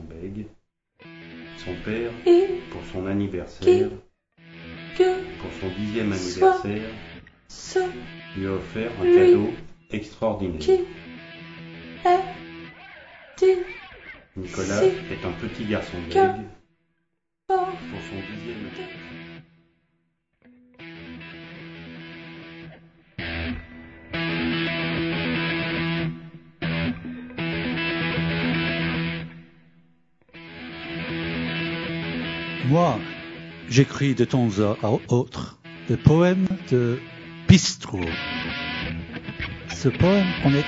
bègue. Son père, pour son anniversaire, pour son dixième anniversaire, lui a offert un cadeau extraordinaire. Nicolas est un petit garçon bègue pour son dixième anniversaire. Moi, j'écris de temps à autre des poèmes de bistrot. Ce poème en est.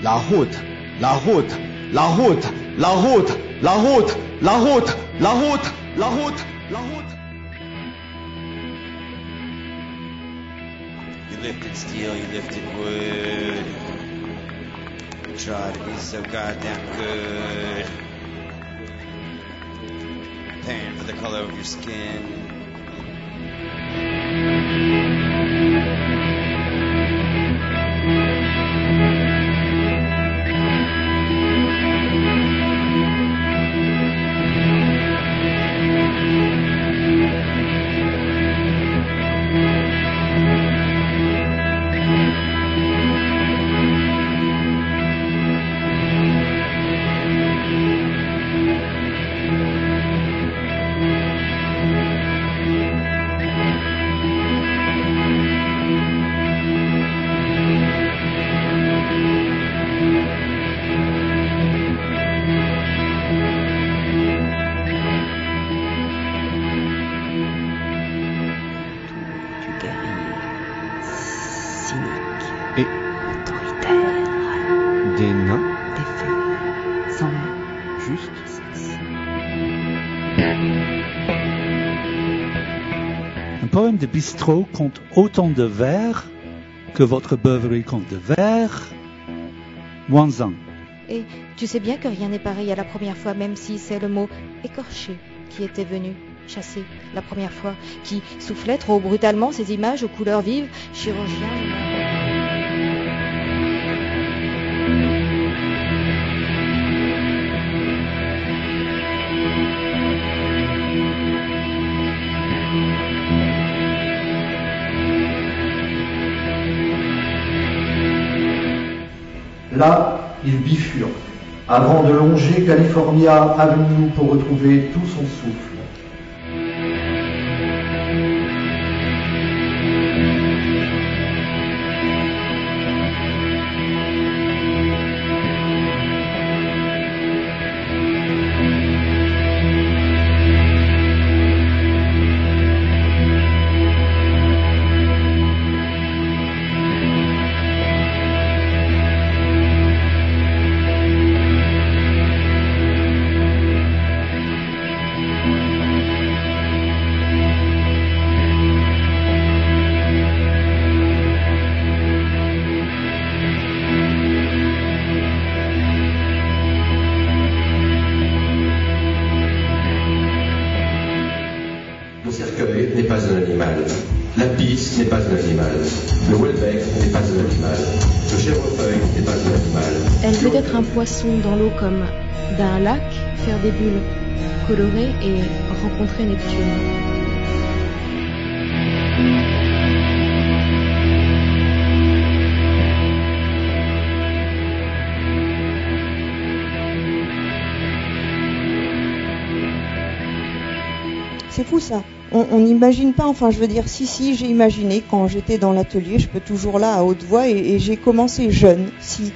Lahut, lahut, lahut, lahut, lahut, lahut, lahut, lahut, lahut, lahut. You lifted steel, you lifted wood. You tried to be so goddamn good. For the color of your skin. Cynique, Et autoritaire, des nains, défait, sans juste. sexe. Un poème de bistrot compte autant de vers que votre beuverie compte de vers, moins un. Et tu sais bien que rien n'est pareil à la première fois, même si c'est le mot écorché qui était venu chasser la première fois, qui soufflait trop brutalement ces images aux couleurs vives, chirurgien. Là, il bifurque, avant de longer California Avenue pour retrouver tout son souffle. Animal. La pisse n'est pas un animal. Le Welbeck n'est pas un animal. Le chèvrefeuille n'est pas un animal. Elle peut être un poisson dans l'eau comme d'un lac, faire des bulles colorées et rencontrer Neptune. C'est fou ça. On n'imagine pas, enfin je veux dire, si, si, j'ai imaginé quand j'étais dans l'atelier, je peux toujours là à haute voix, et, et j'ai commencé jeune. Si